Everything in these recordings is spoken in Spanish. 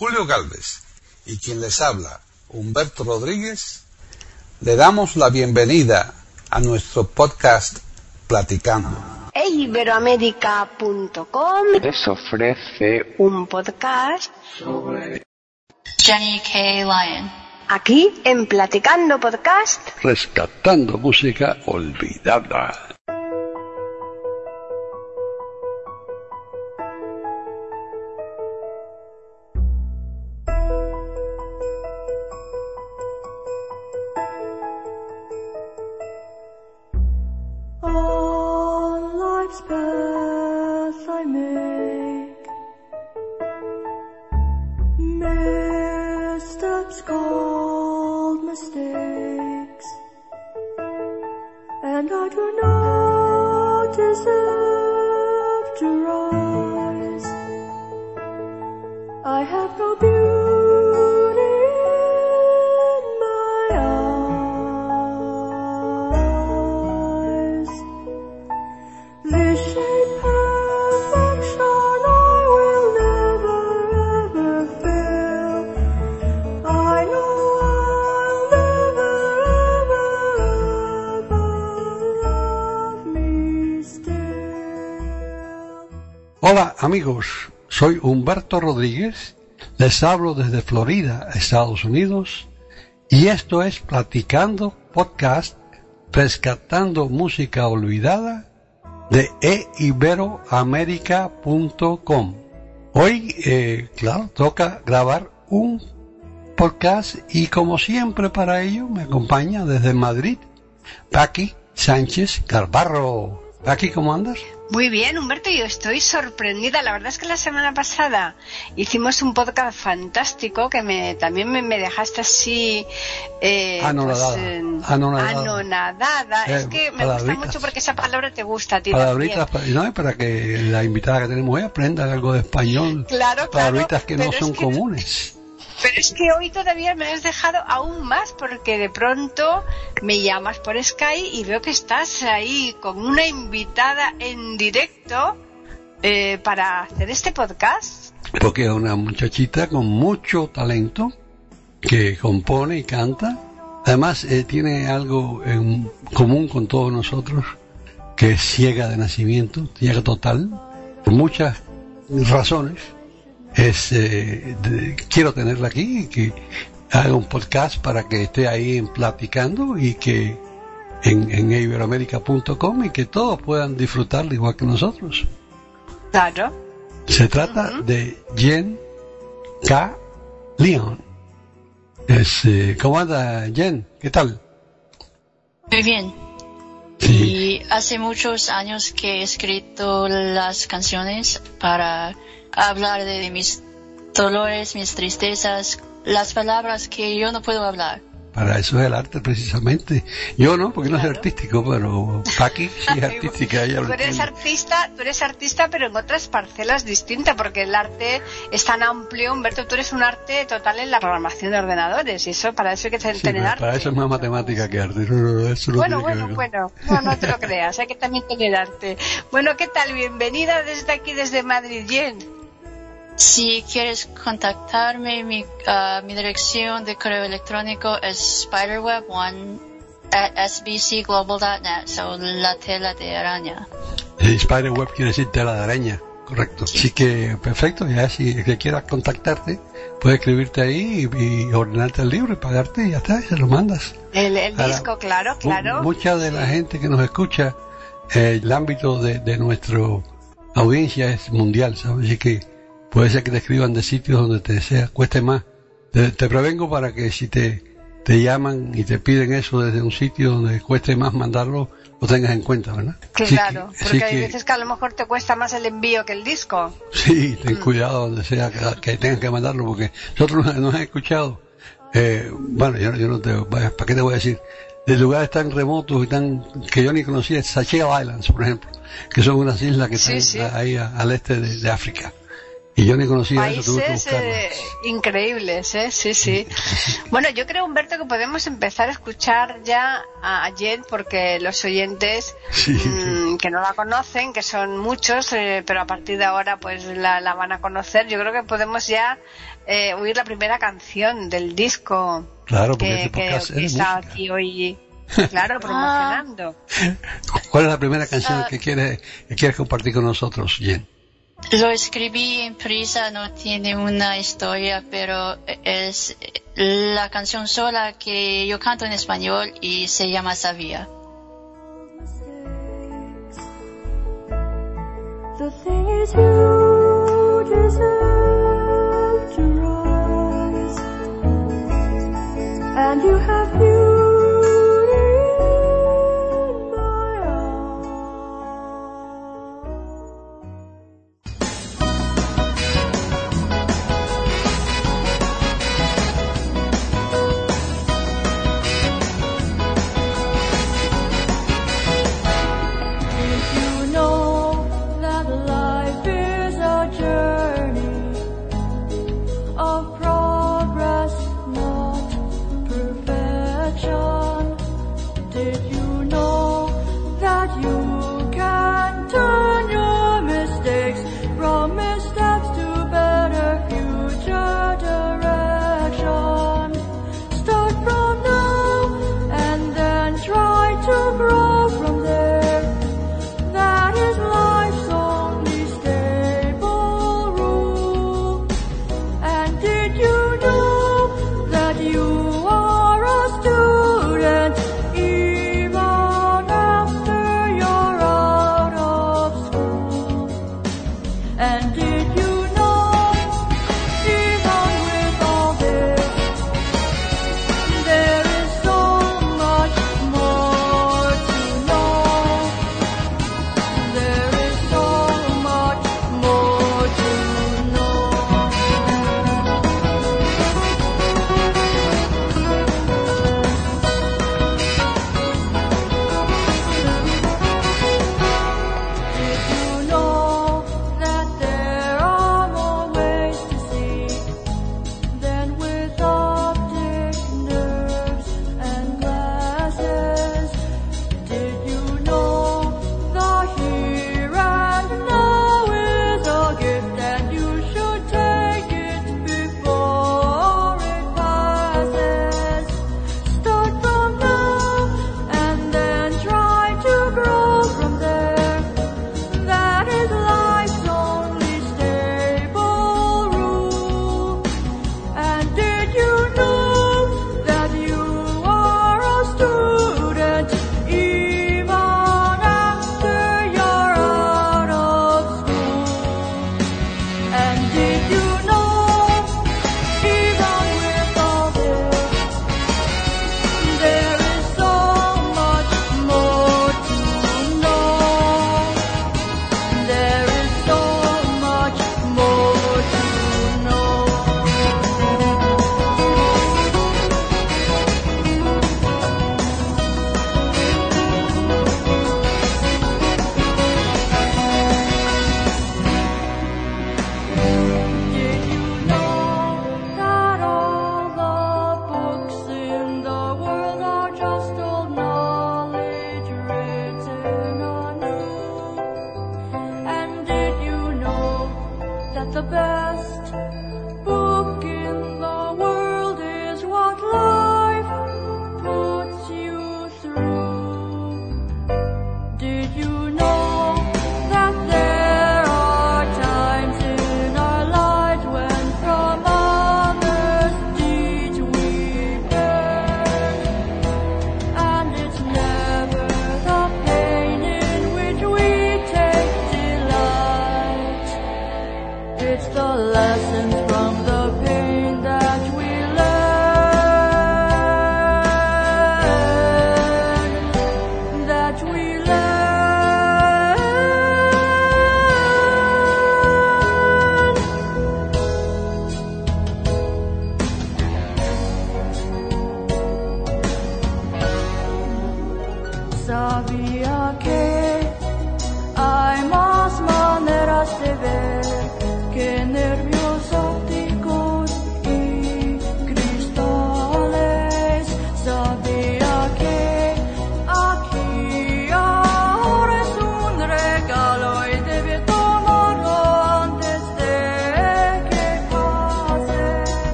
Julio Galvez y quien les habla, Humberto Rodríguez, le damos la bienvenida a nuestro podcast Platicando. Iberoamérica.com les ofrece un podcast sobre Jenny K. Lyon. aquí en Platicando Podcast. rescatando música olvidada. Soy Humberto Rodríguez, les hablo desde Florida, Estados Unidos, y esto es Platicando Podcast, rescatando música olvidada de eiberoamerica.com. Hoy, eh, claro, toca grabar un podcast y como siempre para ello me acompaña desde Madrid Paqui Sánchez Carbarro. Paqui, ¿cómo andas? Muy bien, Humberto, yo estoy sorprendida. La verdad es que la semana pasada hicimos un podcast fantástico que me también me, me dejaste así eh, Anonadada, en- anonadada. anonadada. Eh, es que me gusta mucho porque esa palabra te gusta a ti Palabritas, también. no, para que la invitada que tenemos hoy aprenda algo de español. Claro, claro, Palabritas que no es son que- comunes. Pero es que hoy todavía me has dejado aún más porque de pronto me llamas por Sky y veo que estás ahí con una invitada en directo eh, para hacer este podcast. Porque es una muchachita con mucho talento que compone y canta. Además, eh, tiene algo en común con todos nosotros, que es ciega de nacimiento, ciega total, por muchas razones. Es, eh, de- quiero tenerla aquí y que haga un podcast para que esté ahí en platicando y que en, en iberoamerica.com y que todos puedan disfrutarla igual que nosotros. Claro. Se trata de Jen K. Leon. Es, eh, ¿Cómo anda Jen? ¿Qué tal? Muy bien. Sí. Y hace muchos años que he escrito las canciones para hablar de mis dolores, mis tristezas, las palabras que yo no puedo hablar. Para eso es el arte precisamente. Yo no, porque no soy Claro. artístico, pero Paqui sí es artística. Ella Tú eres artista, tú eres artista, pero en otras parcelas distintas, porque el arte es tan amplio, Humberto, tú eres un arte total en la programación de ordenadores, y eso, para eso hay que tener Sí, arte. para eso es más matemática que arte. No, no, no, eso no Bueno, que bueno, ver. bueno, no, no te lo creas, hay que también tener arte. Bueno, ¿qué tal? Bienvenida desde aquí, desde Madrid, Jen. Si quieres contactarme, mi, ah, mi dirección de correo electrónico es spiderweb1 at sbcglobal.net, so la tela de araña. Sí, Spiderweb quiere decir tela de araña, correcto. Así que, perfecto, ya si que quieras contactarte, puedes escribirte ahí y, y ordenarte el libro y pagarte y ya está, y se lo mandas. El, el Ahora, disco, claro, claro. Mucha de la gente que nos escucha, eh, el ámbito de, de nuestra audiencia es mundial, ¿sabes? Así que puede ser que te escriban de sitios donde te sea, cueste más. Te, te prevengo para que si te, te llaman y te piden eso desde un sitio donde cueste más mandarlo, lo tengas en cuenta, ¿verdad? Claro, porque hay que- veces que a lo mejor te cuesta más el envío que el disco. Sí, ten cuidado donde sea que, que tengan que mandarlo, porque nosotros nos, han escuchado. Eh, bueno, yo, yo no te, ¿para qué te voy a decir? De lugares tan remotos y tan que yo ni conocía, Seychelles Islands, por ejemplo, que son unas islas que Sí, están ahí al este de, de África. Y yo no he conocido Países eso, eh, increíbles, ¿eh? sí, sí. bueno, yo creo, Humberto, que podemos empezar a escuchar ya a Jen, porque los oyentes mm, que no la conocen, que son muchos, eh, pero a partir de ahora pues la, la, van a conocer, yo creo que podemos ya eh, oír la primera canción del disco claro, que, está aquí hoy. Claro, ah. promocionando. ¿Cuál es la primera canción ah. que, quieres, que quieres compartir con nosotros, Jen? Lo escribí en prisa, no tiene una historia, pero es la canción sola que yo canto en español y se llama Sabía.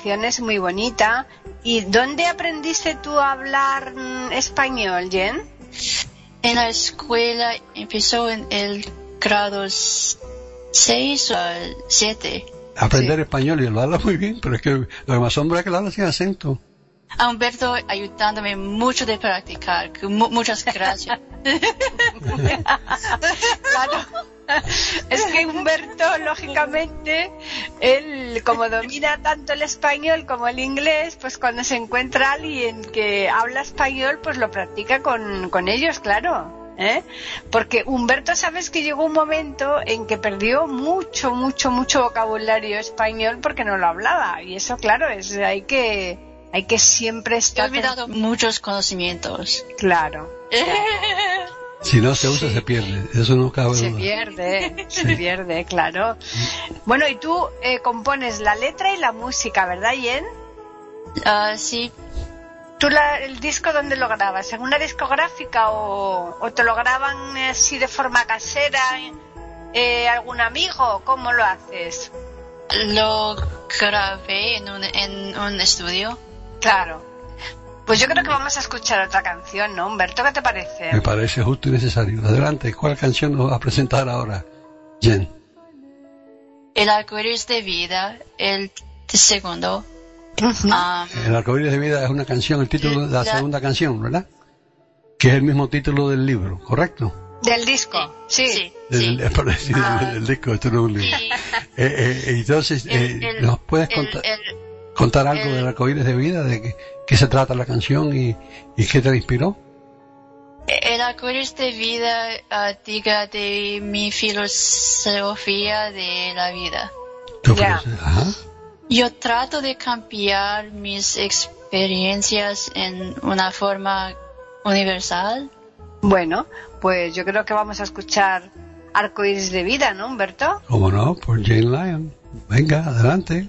Canción es muy bonita. ¿Y dónde aprendiste tú a hablar mm, español, Jen? En la escuela empezó en el grado 6 o 7. Aprender Sí. español y lo habla muy bien, pero es que lo que me asombra es que lo habla sin acento. A Humberto ayudándome mucho de practicar. muchas gracias. Claro. Es que Humberto, lógicamente, él, como domina tanto el español como el inglés, pues cuando se encuentra alguien que habla español, pues lo practica con, con ellos, claro. ¿eh? Porque Humberto, sabes que llegó un momento en que perdió mucho, mucho, mucho vocabulario español porque no lo hablaba. Y eso, claro, es, hay que, hay que siempre He estar. olvidado muchos conocimientos. Claro. Si no se usa, se pierde. Eso no cabe Se duda. pierde, se pierde, claro. Bueno, y tú eh, compones la letra y la música, ¿verdad, Jen? Ah, sí, ¿Tú la- el disco dónde lo grabas? ¿En una discográfica o, o te lo graban así de forma casera? Eh, ¿Algún amigo? ¿Cómo lo haces? lo grabé en un, en un estudio. Claro. Pues yo creo que vamos a escuchar otra canción, ¿no, Humberto? ¿Qué te parece? Me parece justo y necesario. Adelante, ¿cuál canción nos va a presentar ahora? Jen. El arcoíris de vida, el segundo. Ah, El arcoíris de vida es una canción, el título de la La- segunda canción, ¿verdad? Que es el mismo título del libro, ¿correcto? Del disco, sí. sí, Del, sí. es por decir, Ah. del disco, esto no es un libro. Y Eh, eh, entonces, el- eh, el- ¿nos puedes el- contar, el- contar algo el- del arcoíris de vida? ¿De qué, qué se trata la canción y, y qué te inspiró? El arcoíris de vida ah, diga de mi filosofía de la vida. ¿Tú Ya. puedes- Ajá. Yo trato de cambiar mis experiencias en una forma universal. Bueno, pues yo creo que vamos a escuchar Arcoíris de Vida, ¿no, Humberto? ¿Cómo no? Por Jane Lyon. Venga, adelante.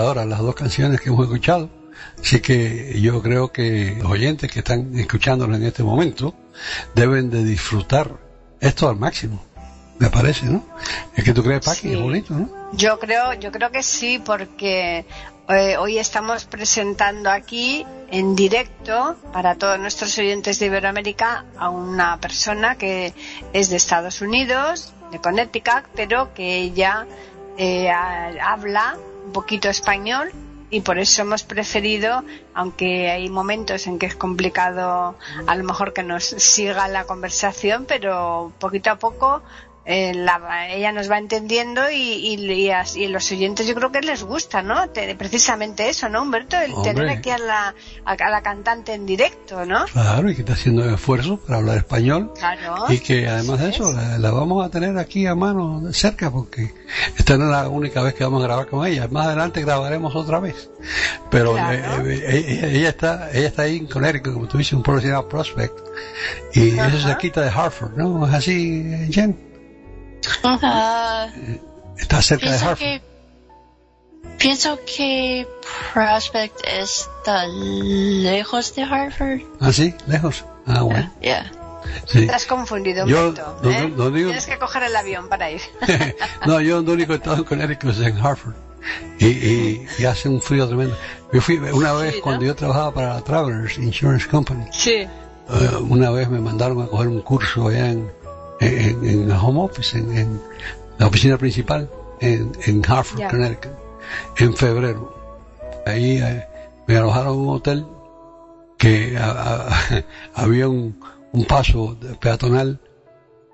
ahora las dos canciones que hemos escuchado. Así que yo creo que los oyentes que están escuchándonos en este momento deben de disfrutar esto al máximo. Me parece, ¿no? Es que tú crees, Paqui, Sí. es bonito, ¿no? Yo creo, yo creo que sí, porque eh, hoy estamos presentando aquí en directo para todos nuestros oyentes de Iberoamérica a una persona que es de Estados Unidos, de Connecticut, pero que ella eh, ha- habla un poquito español y por eso hemos preferido, aunque hay momentos en que es complicado a lo mejor que nos siga la conversación, pero poquito a poco eh, la- ella nos va entendiendo y, y, y los oyentes yo creo que les gusta, ¿no? Te- precisamente eso, ¿no, Humberto? El Hombre. tener aquí a la, a, a la cantante en directo, ¿no? Claro, y que está haciendo esfuerzo para hablar español. Claro. Y que además de eso, la, la vamos a tener aquí a mano cerca porque esta no es la única vez que vamos a grabar con ella. Más adelante grabaremos otra vez. Pero Claro. eh, eh, ella, ella está ella está ahí en Connecticut, como tú dices, un pueblo que se llama Prospect. Y eso Ajá. se quita de Hartford, ¿no? Es así, eh, Jen. Ah, Está cerca de Hartford. que pienso que Prospect está lejos de Harvard. ¿Ah, sí? ¿Lejos? Ah, bueno. Yeah. Sí. Has confundido, Yo, no- ¿eh? no digo- Tienes que coger el avión para ir. no, yo lo único que he estado en Connecticut es en Hartford. Y, y, y hace un frío tremendo. Yo fui una vez ¿no? cuando yo trabajaba para la Travelers Insurance Company. sí. eh, una vez me mandaron a coger un curso allá en, en, en el home office, en, en la oficina principal, en, en Hartford, Ya. Connecticut, en febrero. Ahí eh, me alojaron en un hotel que a- a- había un, un paso peatonal,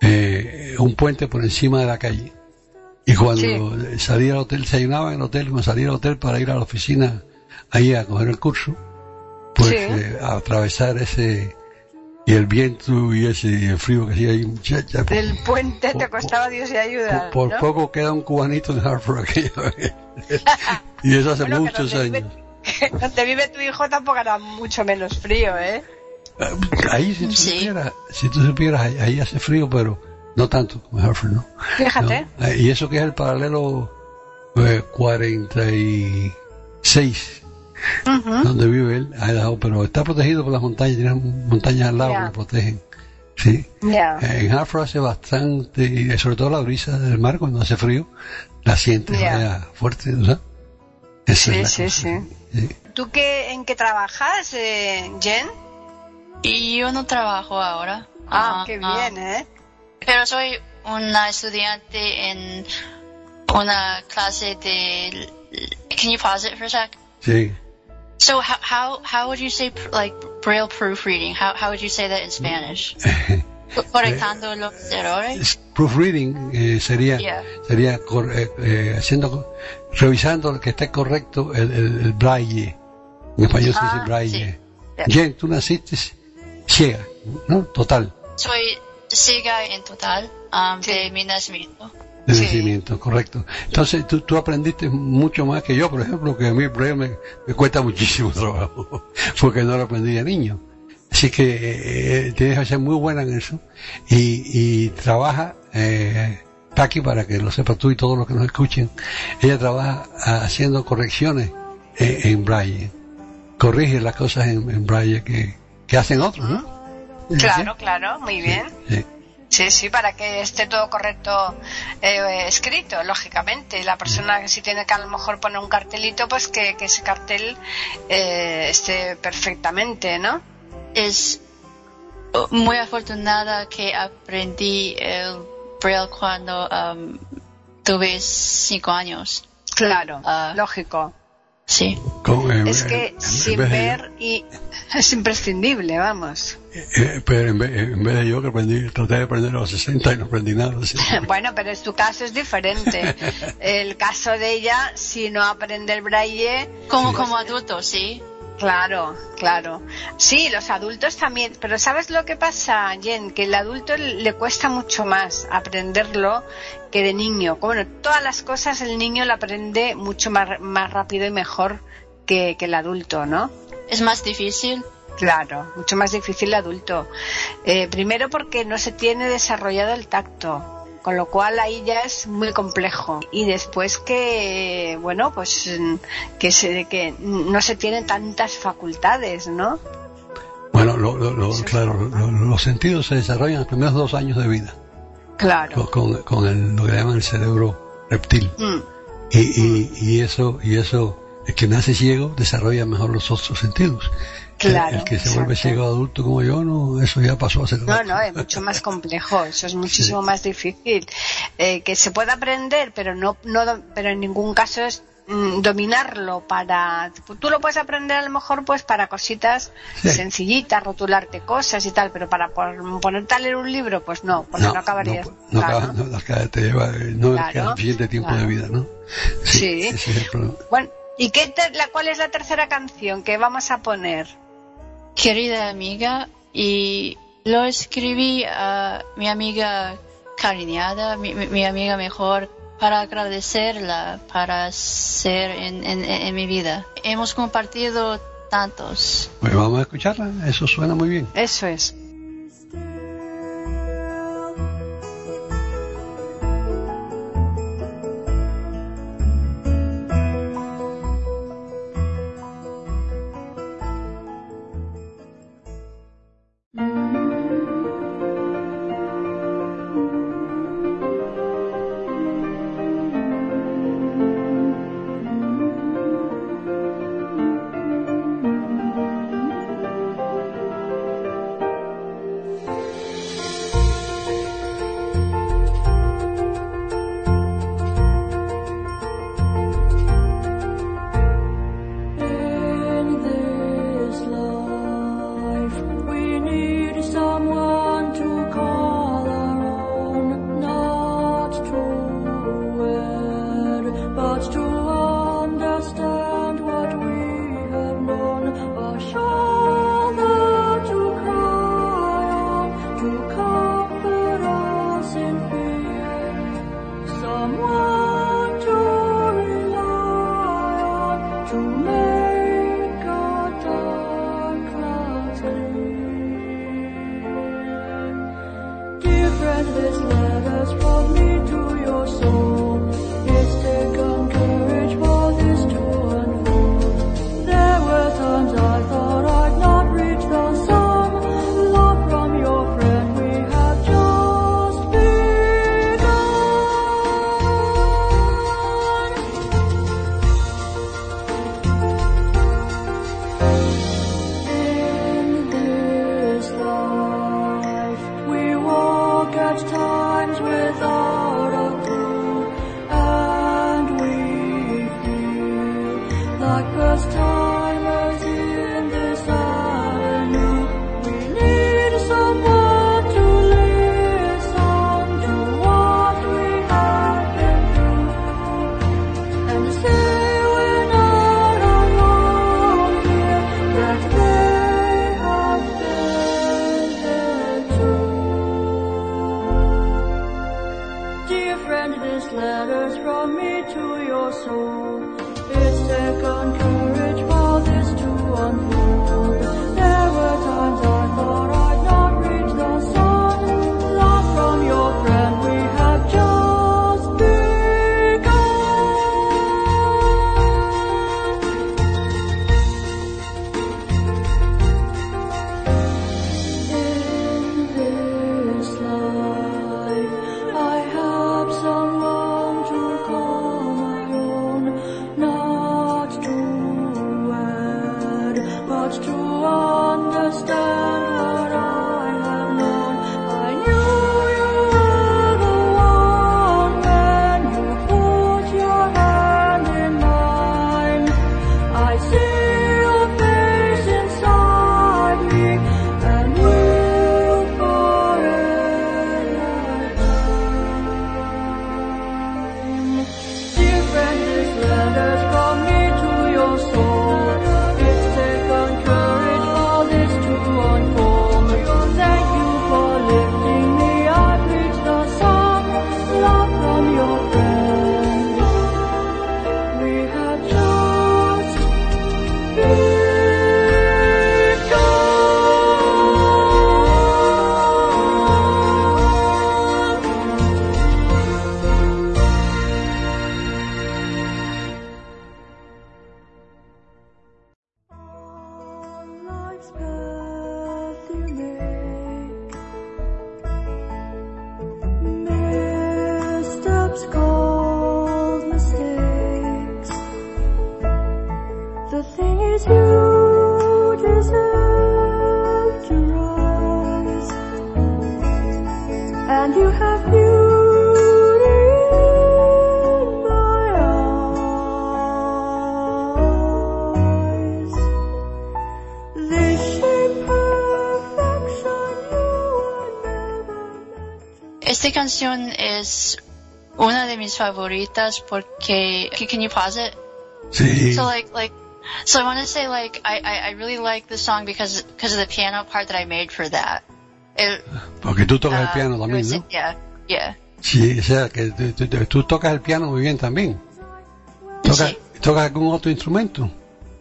eh, un puente por encima de la calle. Y cuando salía al hotel, desayunaba en el hotel, cuando salía al hotel para ir a la oficina ahí a coger el curso, pues Sí. eh, a atravesar ese y el viento y ese frío que hacía ahí, muchacha, por, El puente te costaba Dios y ayuda. por- poco queda un cubanito en Hartford aquella vez. y eso hace Bueno, que muchos donde vive- años. Donde vive tu hijo tampoco hará mucho menos frío, ¿eh? Ahí si tú Sí. supieras, si tú supieras, ahí, ahí hace frío, pero no tanto como en Hartford, ¿no? Fíjate. ¿no? Eh, Y eso que es el paralelo eh, 46, Donde vive él, Idaho, pero está protegido por las montañas, tiene montañas al lado que lo protegen. Sí. Eh, En Hartford hace bastante, y sobre todo la brisa del mar cuando hace frío, la sientes fuerte, ¿verdad? Esa Sí, es. Sí. ¿Tú qué, en qué trabajas, eh, Jen? Y yo no trabajo ahora. Ah, Ah, qué ah, bien, ¿eh? pero soy una estudiante en una clase de. Can you pause it for a sec? Sí. So how how how would you say like braille proofreading? How how would you say that in Spanish? Co- Correctando los errores. Proofreading eh, sería Yeah. sería cor- eh, eh, haciendo co- revisando que esté correcto el, el, el braille. En español se Ah, dice braille. sí. Jen, tú naciste ciega, ¿no? Total, Soy ciega en total um, Sí. de mi nacimiento. De Sí. nacimiento, correcto. Entonces tú, tú aprendiste mucho más que yo, por ejemplo, que a mí me, me cuesta muchísimo trabajo, porque no lo aprendí de niño. Así que eh, tienes que ser muy buena en eso y, y trabaja, eh, Paqui, para que lo sepas tú y todos los que nos escuchen, ella trabaja ah, haciendo correcciones en, en braille, corrige las cosas en, en braille que, que hacen otros, ¿no? Claro, claro, muy bien. Sí. Sí, sí, para que esté todo correcto eh, escrito, lógicamente. La persona que si tiene que a lo mejor poner un cartelito, pues que, que ese cartel eh, esté perfectamente, ¿no? Es uh, muy afortunada que aprendí el braille cuando um, tuve cinco años. Claro, Ah. lógico. Sí. Con, eh, Es en- que en sin ver y es imprescindible, vamos. eh, pero en vez, en vez de yo que aprendí, traté de aprender a los 60 y no aprendí nada. Bueno, pero es tu caso es diferente. El caso de ella, si no aprende el braille, Como, como adulto, sí. Claro, claro. Sí, los adultos también, pero ¿sabes lo que pasa, Jen? Que el adulto le cuesta mucho más aprenderlo que de niño. Bueno, todas las cosas el niño lo aprende mucho más, más rápido y mejor que, que el adulto, ¿no? Es más difícil. Claro, mucho más difícil el adulto. Eh, primero porque no se tiene desarrollado el tacto, con lo cual ahí ya es muy complejo. Y después que, bueno, pues que, se, que no se tienen tantas facultades, ¿no? Bueno, lo- lo- lo- claro, lo- los sentidos se desarrollan en los primeros dos años de vida, Claro. con, con- con el, lo que llaman el cerebro reptil. Mm, Y, y, y eso, y eso, el que nace ciego desarrolla mejor los otros sentidos. El- Claro, El, que se vuelve exacto. ciego adulto como yo, no, eso ya pasó hace No, no, es mucho más complejo, eso es muchísimo más difícil. Eh, que se puede aprender, pero no, no, pero en ningún caso es mm, dominarlo para, tú lo puedes aprender a lo mejor pues para cositas Sí. sencillitas, rotularte cosas y tal, pero para pon- ponerte a leer un libro, pues no, porque no, acabarías. No, no Claro. acaba- no, acaba- te lleva, eh, no Claro, queda suficiente tiempo claro. de vida, ¿no? Sí. Ese es el. Bueno, ¿y qué te- la, cuál es la tercera canción que vamos a poner? Querida amiga, y lo escribí a mi amiga cariñada, mi, mi- mi amiga mejor, para agradecerla, para ser en, en- en mi vida. Hemos compartido tantos. Pues vamos a escucharla, eso suena muy bien. Eso es. Esta canción es una de mis favoritas porque can you pause it? Sí. So like like so I want to say like I, I I really like the song because because of the piano part that I made for that. It, Porque tú tocas el uh, piano it también, was- ¿no? Yeah, yeah. Sí, o sea, que tú, tocas el piano muy bien también. ¿Tocas, Sí. ¿Tocas algún otro instrumento?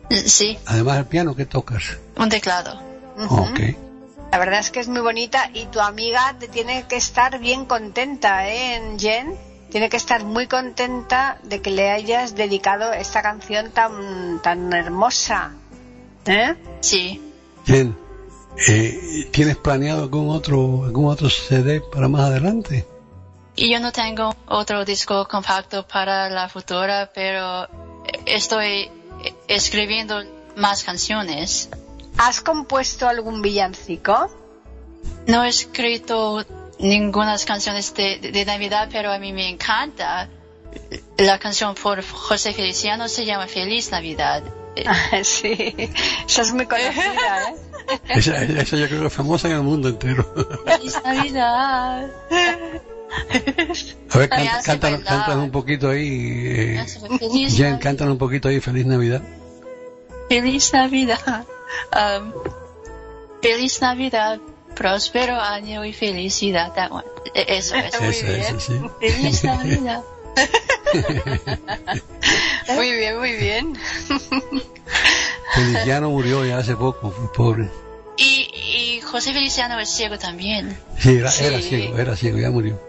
Sí, Además del piano, ¿qué tocas? un teclado. Ujú. Ok. La verdad es que es muy bonita y tu amiga te tiene que estar bien contenta, ¿eh, Jen? Tiene que estar muy contenta de que le hayas dedicado esta canción tan, tan hermosa. ¿Eh? Sí. Bien. Eh, ¿Tienes planeado algún otro, algún otro CD para más adelante? Y yo no tengo otro disco compacto para la futura, pero estoy escribiendo más canciones. ¿Has compuesto algún villancico? No he escrito ninguna canciones de, de- de Navidad, pero a mí me encanta. La canción por José Feliciano se llama Feliz Navidad. sí, esa es muy conocida, ¿eh? Esa, esa yo creo que es famosa en el mundo entero. Feliz Navidad. A ver, canta- cántanos, cántanos un poquito ahí. Eh, Feliz Jen, cántanos un poquito ahí. Feliz Navidad. Feliz Navidad. Um, feliz Navidad. Próspero año y felicidad. One. E- Eso es. Muy esa, bien. sí. Feliz Navidad. Muy bien, muy bien. Feliciano murió ya hace poco, pobre. Y, y José Feliciano es ciego también. Sí, era, Sí. era ciego, era ciego, ya murió.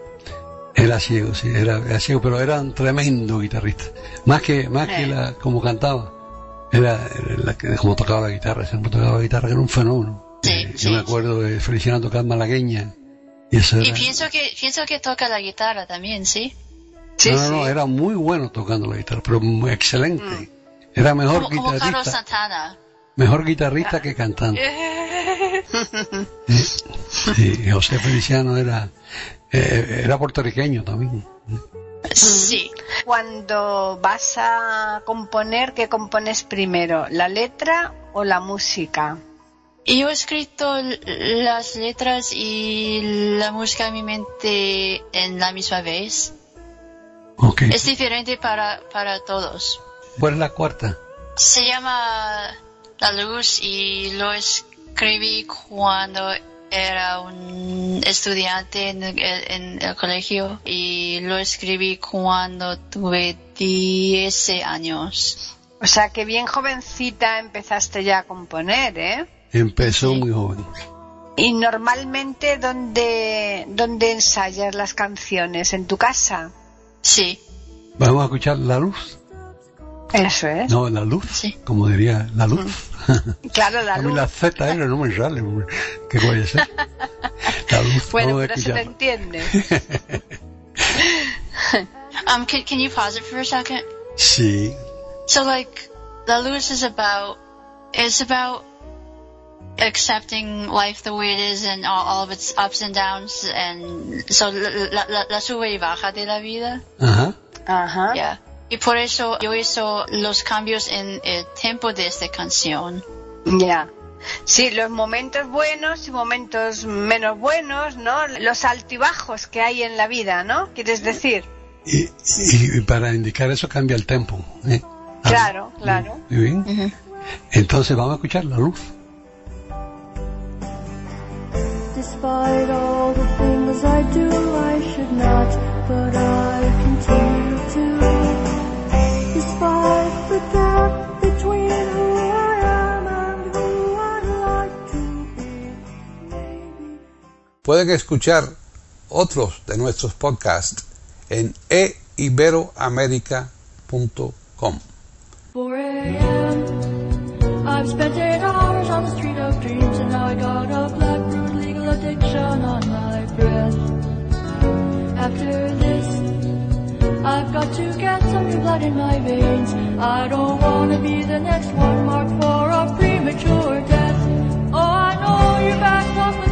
Era ciego, sí, era, era ciego, pero era un tremendo guitarrista. Más que, más que Eh. la, como cantaba. Era, la que- como tocaba la guitarra, siempre tocaba la guitarra, que era un fenómeno. Sí, Eh, sí. Yo me acuerdo de Feliciano tocar malagueña. Y eso Y era, pienso que, pienso que toca la guitarra también, ¿sí? Sí, no, no, no, era muy bueno tocando la guitarra, pero muy excelente. Era mejor Como, como Carlos guitarrista, Santana. mejor guitarrista que cantante. Sí, José Feliciano era, eh, era puertorriqueño también. Sí. Cuando vas a componer, ¿qué compones primero? ¿La letra o la música? Y yo he escrito las letras y la música en mi mente en la misma vez. Ok. Es diferente para, para todos. ¿Cuál es la cuarta? Se llama La Luz y lo escribí cuando era un estudiante en el, en el colegio y lo escribí cuando tuve 10 años. O sea, que bien jovencita empezaste ya a componer, ¿eh? Empezó Sí. muy joven. Y normalmente, ¿dónde, dónde ensayas las canciones? ¿En tu casa? Sí, Vamos a escuchar la luz. Eso es. No, la luz. Sí. Como diría la luz. Claro, la a mí luz. la Z R no me sale. ¿Qué puede ser? La luz. Bueno, a pero se te entiende. Um, can, can you pause it for a second? Sí. So like, La Luz is about, it's about accepting life the way it is and all, all of its ups and downs and so la, la, la, la sube y baja de la vida. Ajá. Ajá. Yeah. Y por eso yo hizo los cambios en el tempo de esta canción. Ya. Sí, los momentos buenos y momentos menos buenos, ¿no? Los altibajos que hay en la vida, ¿no? ¿Quieres decir? Y, y para indicar eso cambia el tempo. ¿eh? Ah, Claro, claro. Muy bien. Entonces vamos a escuchar la luz. Despite all the things I do, I should not, but I continue Pueden escuchar otros de nuestros podcasts en eiberoamerica.com. I've got. After this, I've got to get some new blood in my veins. I don't wanna be the next one marked for a premature death. Oh, I know you're back on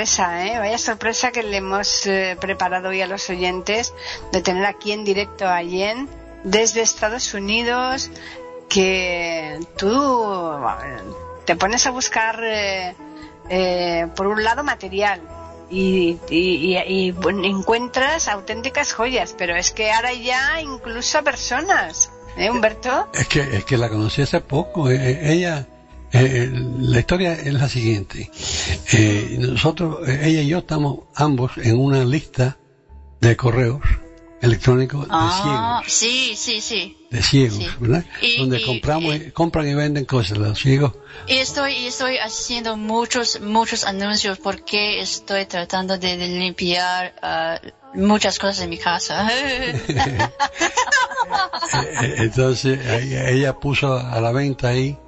¿eh? Vaya sorpresa que le hemos eh, preparado hoy a los oyentes de tener aquí en directo a Jen desde Estados Unidos, que tú eh, te pones a buscar, eh, por un lado, material, y, y, encuentras auténticas joyas, pero es que ahora ya incluso personas, ¿eh, Humberto? Es que, es que la conocí hace poco, ella eh, la historia es la siguiente. Eh, nosotros, eh, ella y yo estamos ambos en una lista de correos electrónicos de Ah, ciegos. sí, sí, sí. De ciegos, Sí. ¿verdad? Y- Donde y- compramos, y- compran y venden cosas. Los ciegos Y estoy, y estoy haciendo muchos, muchos anuncios porque estoy tratando de, de limpiar ah, muchas cosas en mi casa. Eh, Entonces ella puso a la venta ahí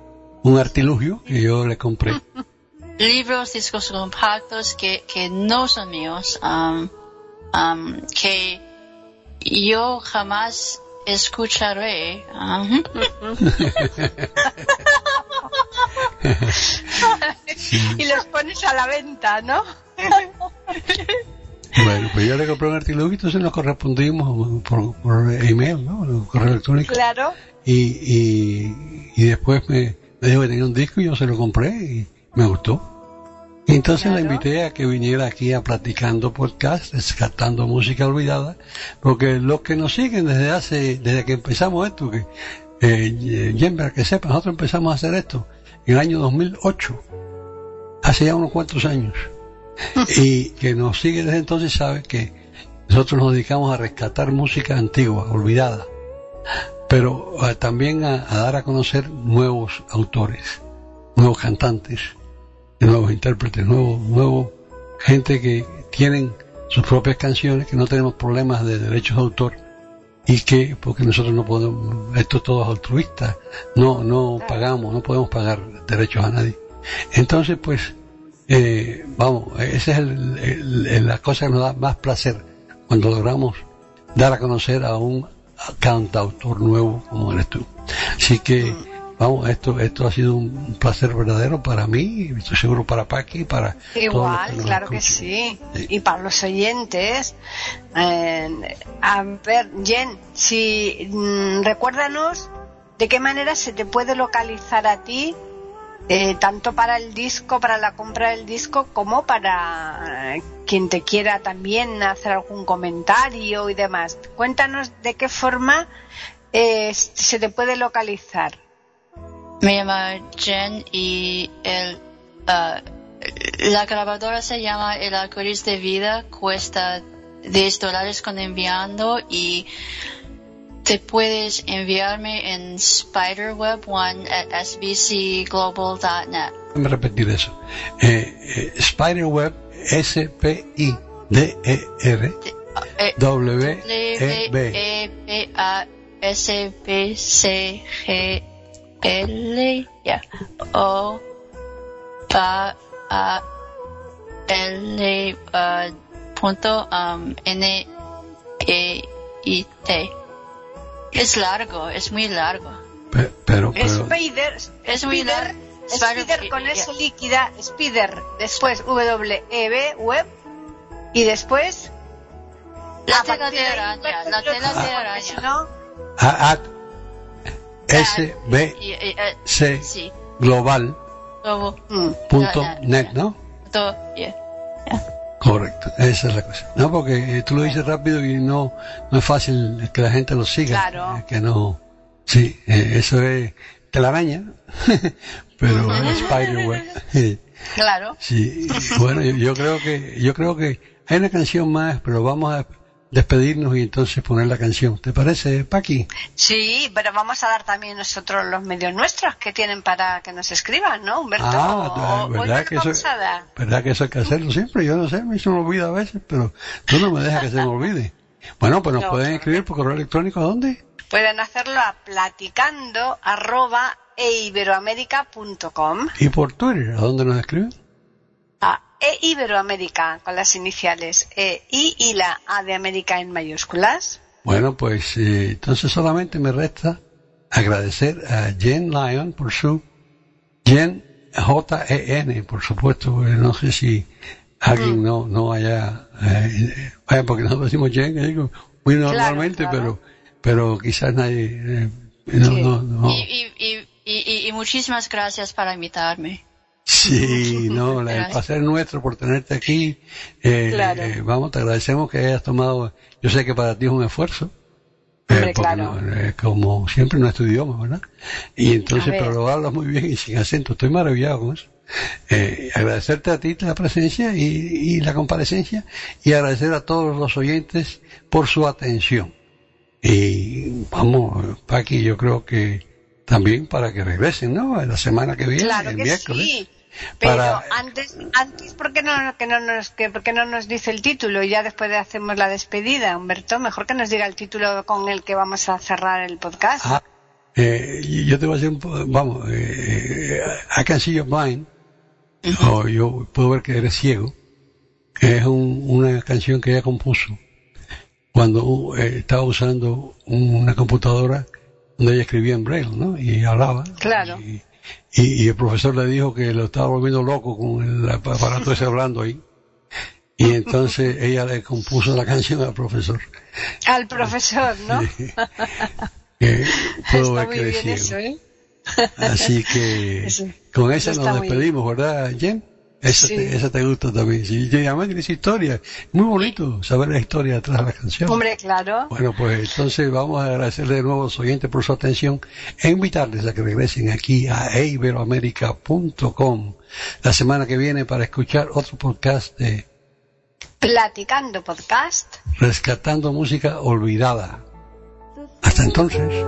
un artilugio que yo le compré. Libros, discos compactos que, que no son míos, am, am, que yo jamás escucharé. Y los pones a la venta, ¿no? Bueno, pues yo le compré un artilugio, entonces nos correspondimos por, por email, ¿no? Por correo electrónico. Claro. Y, y, y después me, me dijo que tenía un disco y yo se lo compré y me gustó. Y entonces la invité a que viniera aquí a Platicando Podcast, descartando música olvidada, porque los que nos siguen desde hace, desde que empezamos esto, que, eh, que sepa, nosotros empezamos a hacer esto en el año 2008, hace ya unos cuantos años, y que nos sigue desde entonces sabe que nosotros nos dedicamos a rescatar música antigua, olvidada, pero eh, también a, a dar a conocer nuevos autores, nuevos cantantes, nuevos intérpretes, nuevos, nuevos gente que tienen sus propias canciones, que no tenemos problemas de derechos de autor y que, porque nosotros no podemos, esto todo es altruista, no, no pagamos, no podemos pagar derechos a nadie. Entonces, pues, eh, vamos, esa es el- el- el- la cosa que nos da más placer cuando logramos dar a conocer a un cantautor nuevo como eres tú. Así que, vamos, esto, esto ha sido un placer verdadero para mí, estoy seguro para Paqui, para Igual, claro que. Sí. Y para los oyentes, eh, a ver, Jen, si mm, recuérdanos de qué manera se te puede localizar a ti, eh, tanto para el disco, para la compra del disco, como para eh, quien te quiera también hacer algún comentario y demás. Cuéntanos de qué forma eh, se te puede localizar. Me llama Jen y el, ah, la grabadora se llama El Arcoíris de Vida, cuesta 10 dólares con enviando y te puedes enviarme en spiderweb1 at sbcglobal.net. Repetir eso. Eh, eh, Spiderweb, S-P-I-D-E-R, Eh, W-E-B. W-E-B-A-S-B-C-G-L, ya, O, A, A, L, ah, punto, um, N, E, I, T. Es largo, es muy largo. Pe- Pero, pero, Spider, Es muy Spider, largo. Spider con ya. S líquida, Spider, después W-E-B, web, y después... La a tela de araña, la tela de araña. no, a- at S-B-C Y- y- eh, Sí, global mm, punto net. ¿no? todo, yeah. Correcto, esa es la cosa. No, porque eh, tú lo dices rápido y no, no es fácil que la gente lo siga. Claro. eh, que no. Sí, eh, eso es telaraña, pero spiderweb. claro. Sí, bueno, yo, yo creo que yo creo que hay una canción más, pero vamos a despedirnos y entonces poner la canción. ¿Te parece, Paqui? Sí, pero vamos a dar también nosotros los medios nuestros que tienen para que nos escriban, ¿no, Humberto? Ah, ¿verdad que eso-. ¿Verdad que eso hay que hacerlo siempre? Yo no sé, mí se me olvida a veces, pero tú no me dejas que se me olvide. Bueno, pues nos No, pueden escribir por correo electrónico ¿a dónde? Pueden hacerlo a platicando arroba Y por Twitter, ¿a dónde nos escriben? A eiberoamerica con las iniciales E, I y la A de América en mayúsculas. Bueno, pues eh, entonces solamente me resta agradecer a Jen Lyon por su Jen J-E-N, por supuesto, no sé si alguien no, no haya, eh, vaya, porque nosotros decimos Jen, digo, muy normalmente, claro. pero pero quizás nadie, eh, no, Sí. no, no. Y, y, y- y muchísimas gracias para invitarme. Sí, no, el placer es nuestro por tenerte aquí. Eh, Claro. eh, vamos, te agradecemos que hayas tomado, yo sé que para ti es un esfuerzo. eh, Hombre, porque claro. no, eh, como siempre no es tu idioma, ¿verdad? Y entonces, pero lo hablas muy bien y sin acento, estoy maravillado con eso. Eh, agradecerte a ti la presencia y, y la comparecencia y agradecer a todos los oyentes por su atención. Y vamos, Paqui, yo creo que también para que regresen, ¿no? La semana que viene, Claro el que miércoles. sí. Pero para- antes, antes ¿por, qué no, que no nos, que, ¿por qué no nos dice el título? Y ya después de hacemos la despedida, Humberto, mejor que nos diga el título con el que vamos a cerrar el podcast. Ah, eh, yo te voy a hacer un vamos, eh, I Can See Your Blind, o yo puedo ver que eres ciego, es un- una canción que ella compuso cuando eh, estaba usando una computadora donde ella escribía en braille, ¿no? Y hablaba. Claro. Y, y- y el profesor le dijo que lo estaba volviendo loco con el aparato ese hablando ahí. Y entonces ella le compuso la canción al profesor. Al profesor, ¿no? que puedo Está muy bien eso, ¿eh? Así que Eso. con esa nos despedimos, ¿verdad, Jen? Esa, Sí. te, esa te gusta también. Sí, y además tiene esa historia. Muy bonito saber la historia detrás de la canción. Hombre, claro. Bueno, pues entonces vamos a agradecerle de nuevo a los oyentes por su atención e invitarles a que regresen aquí a iberoamerica.com la semana que viene para escuchar otro podcast de Platicando podcast. Rescatando Música Olvidada. Hasta entonces.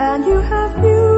And you have beauty